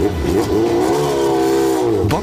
Oh, oh, oh.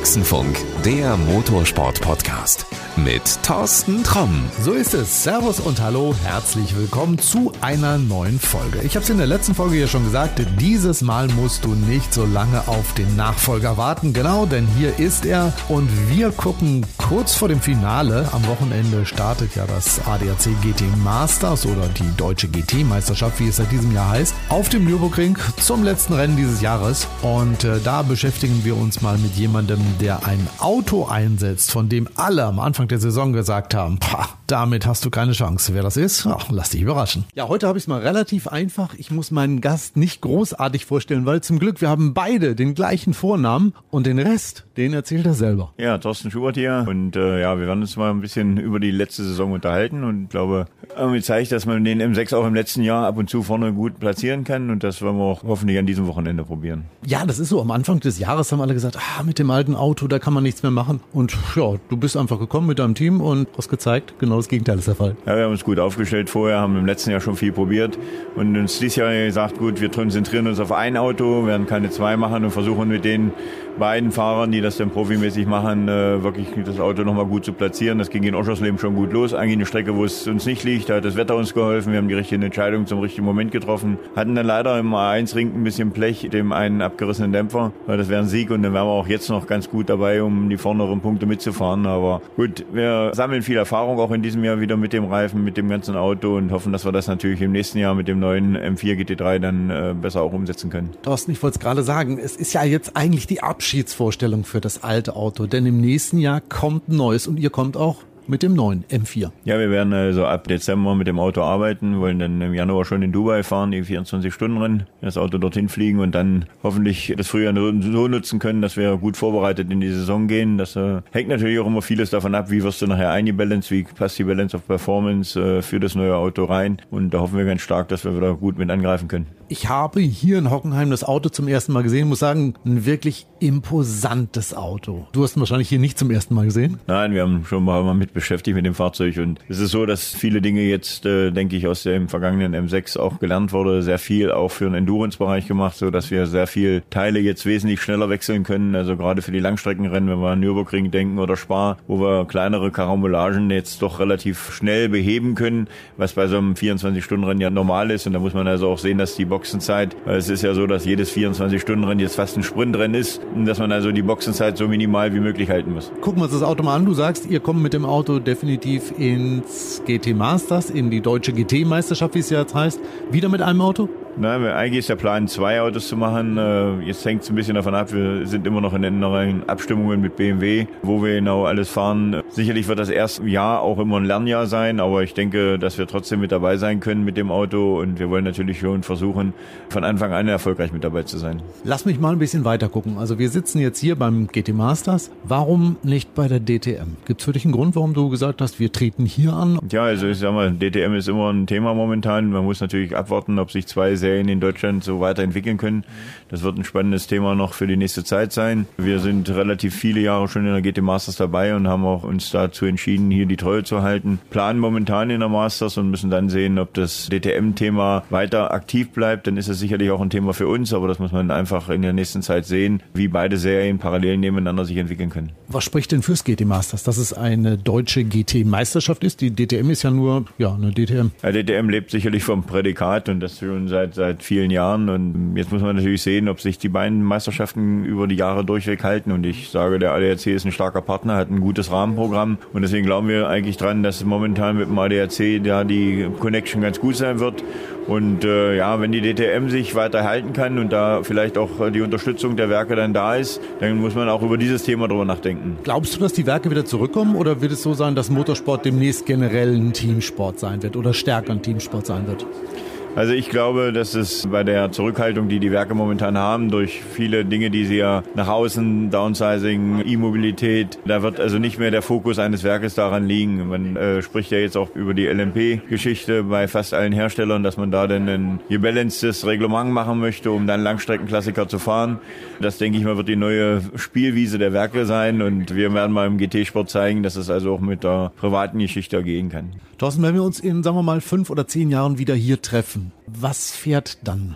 Boxenfunk, der Motorsport-Podcast mit Thorsten Tromm. So ist es. Servus und hallo, herzlich willkommen zu einer neuen Folge. Ich habe es in der letzten Folge ja schon gesagt, dieses Mal musst du nicht so lange auf den Nachfolger warten. Genau, denn hier ist er und wir gucken kurz vor dem Finale. Am Wochenende startet ja das ADAC GT Masters oder die deutsche GT-Meisterschaft, wie es seit diesem Jahr heißt, auf dem Nürburgring zum letzten Rennen dieses Jahres. Und äh, da beschäftigen wir uns mal mit jemandem, der ein Auto einsetzt, von dem alle am Anfang der Saison gesagt haben, pah, damit hast du keine Chance. Wer das ist, ach, lass dich überraschen. Ja, heute habe ich es mal relativ einfach. Ich muss meinen Gast nicht großartig vorstellen, weil zum Glück wir haben beide den gleichen Vornamen und den Rest, den erzählt er selber. Ja, Thorsten Schubert hier und äh, ja, wir werden uns mal ein bisschen über die letzte Saison unterhalten und ich glaube, irgendwie zeigt, dass man den M6 auch im letzten Jahr ab und zu vorne gut platzieren kann und das werden wir auch hoffentlich an diesem Wochenende probieren. Ja, das ist so. Am Anfang des Jahres haben alle gesagt, ah, mit dem alten Auto, da kann man nichts mehr machen. Und ja, du bist einfach gekommen mit deinem Team und hast gezeigt, genau das Gegenteil ist der Fall. Ja, wir haben uns gut aufgestellt vorher, haben im letzten Jahr schon viel probiert und uns dieses Jahr gesagt, gut, wir konzentrieren uns auf ein Auto, werden keine zwei machen und versuchen mit den beiden Fahrern, die das dann profimäßig machen, äh, wirklich das Auto nochmal gut zu platzieren. Das ging in Oschersleben schon gut los. Eigentlich eine Strecke, wo es uns nicht liegt, da hat das Wetter uns geholfen. Wir haben die richtige Entscheidung zum richtigen Moment getroffen. Hatten dann leider im A1-Ring ein bisschen Blech, dem einen abgerissenen Dämpfer, weil das wäre ein Sieg und dann wären wir auch jetzt noch ganz gut dabei, um die vorderen Punkte mitzufahren. Aber gut, wir sammeln viel Erfahrung auch in diesem Jahr wieder mit dem Reifen, mit dem ganzen Auto und hoffen, dass wir das natürlich im nächsten Jahr mit dem neuen M4 GT3 dann äh, besser auch umsetzen können. Thorsten, ich wollte es gerade sagen, es ist ja jetzt eigentlich die Abschiedsvorstellung für das alte Auto, denn im nächsten Jahr kommt ein neues und ihr kommt auch mit dem neuen M4. Ja, wir werden also ab Dezember mit dem Auto arbeiten, wollen dann im Januar schon in Dubai fahren, die 24-Stunden-Rennen, das Auto dorthin fliegen und dann hoffentlich das Frühjahr so nutzen können, dass wir gut vorbereitet in die Saison gehen. Das äh, hängt natürlich auch immer vieles davon ab, wie wirst du nachher eingebalanced, wie passt die Balance of Performance äh, für das neue Auto rein und da hoffen wir ganz stark, dass wir wieder gut mit angreifen können. Ich habe hier in Hockenheim das Auto zum ersten Mal gesehen, muss sagen, ein wirklich imposantes Auto. Du hast ihn wahrscheinlich hier nicht zum ersten Mal gesehen? Nein, wir haben schon mal mit beschäftigt mit dem Fahrzeug. Und es ist so, dass viele Dinge jetzt, äh, denke ich, aus dem vergangenen M6 auch gelernt wurde, sehr viel auch für den Endurance-Bereich gemacht, so dass wir sehr viel Teile jetzt wesentlich schneller wechseln können, also gerade für die Langstreckenrennen, wenn wir an Nürburgring denken oder Spa, wo wir kleinere Karambolagen jetzt doch relativ schnell beheben können, was bei so einem 24-Stunden-Rennen ja normal ist. Und da muss man also auch sehen, dass die Boxenzeit, weil es ist ja so, dass jedes 24-Stunden-Rennen jetzt fast ein Sprintrennen ist, dass man also die Boxenzeit so minimal wie möglich halten muss. Gucken wir uns das Auto mal an. Du sagst, ihr kommt mit dem Auto definitiv ins GT Masters, in die deutsche GT-Meisterschaft, wie es ja jetzt heißt. Wieder mit einem Auto? Nein, eigentlich ist der Plan, zwei Autos zu machen. Äh, jetzt hängt es ein bisschen davon ab, wir sind immer noch in inneren Abstimmungen mit BMW, wo wir genau alles fahren. Sicherlich wird das erste Jahr auch immer ein Lernjahr sein, aber ich denke, dass wir trotzdem mit dabei sein können mit dem Auto und wir wollen natürlich schon versuchen, von Anfang an erfolgreich mit dabei zu sein. Lass mich mal ein bisschen weiter gucken. Also wir sitzen jetzt hier beim GT Masters. Warum nicht bei der DTM? Gibt es für dich einen Grund, warum du gesagt hast, wir treten hier an? Ja, also ich sag mal, DTM ist immer ein Thema momentan. Man muss natürlich abwarten, ob sich zwei Serien in Deutschland so weiterentwickeln können. Das wird ein spannendes Thema noch für die nächste Zeit sein. Wir sind relativ viele Jahre schon in der GT Masters dabei und haben auch uns dazu entschieden, hier die Treue zu halten. Planen momentan in der Masters und müssen dann sehen, ob das DTM-Thema weiter aktiv bleibt. Dann ist es sicherlich auch ein Thema für uns, aber das muss man einfach in der nächsten Zeit sehen, wie beide Serien parallel nebeneinander sich entwickeln können. Was spricht denn fürs GT Masters? Dass es eine deutsche GT-Meisterschaft ist? Die DTM ist ja nur ja, eine DTM. Ja, DTM lebt sicherlich vom Prädikat und das schon seit, seit vielen vielen Jahren. Und jetzt muss man natürlich sehen, ob sich die beiden Meisterschaften über die Jahre durchweg halten. Und ich sage, der ADAC ist ein starker Partner, hat ein gutes Rahmenprogramm. Und deswegen glauben wir eigentlich dran, dass momentan mit dem ADAC da die Connection ganz gut sein wird. Und äh, ja, wenn die DTM sich weiter halten kann und da vielleicht auch die Unterstützung der Werke dann da ist, dann muss man auch über dieses Thema drüber nachdenken. Glaubst du, dass die Werke wieder zurückkommen oder wird es so sein, dass Motorsport demnächst generell ein Teamsport sein wird oder stärker ein Teamsport sein wird? Also ich glaube, dass es bei der Zurückhaltung, die die Werke momentan haben, durch viele Dinge, die sie ja nach außen, Downsizing, E-Mobilität, da wird also nicht mehr der Fokus eines Werkes daran liegen. Man äh, spricht ja jetzt auch über die LMP-Geschichte bei fast allen Herstellern, dass man da dann ein gebalancedes Reglement machen möchte, um dann Langstreckenklassiker zu fahren. Das, denke ich mal, wird die neue Spielwiese der Werke sein und wir werden mal im GT-Sport zeigen, dass es also auch mit der privaten Geschichte gehen kann. Thorsten, wenn wir uns in, sagen wir mal, fünf oder zehn Jahren wieder hier treffen, was fährt dann?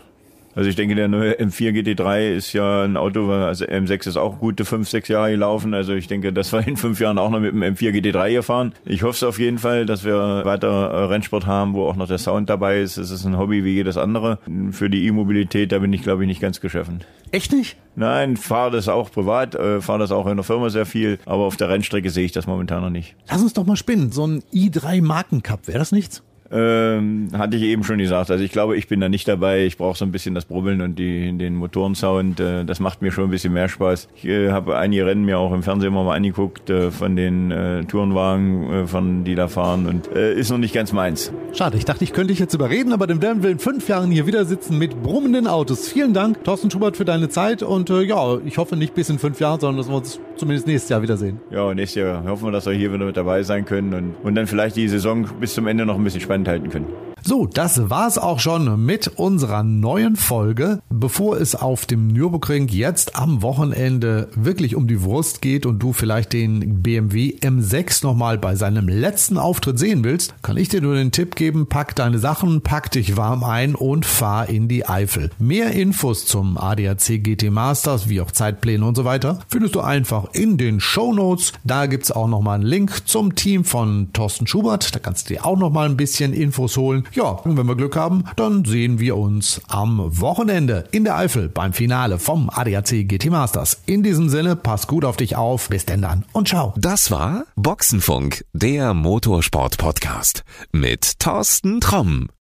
Also ich denke, der neue M4 GT3 ist ja ein Auto, also M6 ist auch gute fünf, sechs Jahre gelaufen. Also ich denke, dass wir in fünf Jahren auch noch mit dem M4 GT3 hier fahren. Ich hoffe es auf jeden Fall, dass wir weiter Rennsport haben, wo auch noch der Sound dabei ist. Es ist ein Hobby wie jedes andere. Für die E-Mobilität, da bin ich glaube ich nicht ganz geschaffen. Echt nicht? Nein, fahre das auch privat, äh, fahre das auch in der Firma sehr viel, aber auf der Rennstrecke sehe ich das momentan noch nicht. Lass uns doch mal spinnen. So ein i3 Markencup, wäre das nichts? Ähm, hatte ich eben schon gesagt. Also ich glaube, ich bin da nicht dabei. Ich brauche so ein bisschen das Brubbeln und die, den Motorensound. Äh, das macht mir schon ein bisschen mehr Spaß. Ich äh, habe einige Rennen mir auch im Fernsehen mal angeguckt äh, von den äh, Tourenwagen, äh, von die da fahren und äh, ist noch nicht ganz meins. Schade, ich dachte, ich könnte dich jetzt überreden, aber dann werden wir in fünf Jahren hier wieder sitzen mit brummenden Autos. Vielen Dank, Thorsten Schubert, für deine Zeit und äh, ja, ich hoffe nicht bis in fünf Jahren, sondern dass wir uns zumindest nächstes Jahr wiedersehen. Ja, nächstes Jahr hoffen wir, dass wir hier wieder mit dabei sein können und, und dann vielleicht die Saison bis zum Ende noch ein bisschen spannend halten können. So, das war's auch schon mit unserer neuen Folge. Bevor es auf dem Nürburgring jetzt am Wochenende wirklich um die Wurst geht und du vielleicht den BMW M6 nochmal bei seinem letzten Auftritt sehen willst, kann ich dir nur den Tipp geben, pack deine Sachen, pack dich warm ein und fahr in die Eifel. Mehr Infos zum ADAC GT Masters, wie auch Zeitpläne und so weiter, findest du einfach in den Show Notes. Da gibt's auch nochmal einen Link zum Team von Thorsten Schubert. Da kannst du dir auch nochmal ein bisschen Infos holen. Ja, und wenn wir Glück haben, dann sehen wir uns am Wochenende in der Eifel beim Finale vom ADAC GT Masters. In diesem Sinne, pass gut auf dich auf. Bis denn dann und ciao. Das war Boxenfunk, der Motorsport-Podcast mit Thorsten Tromm.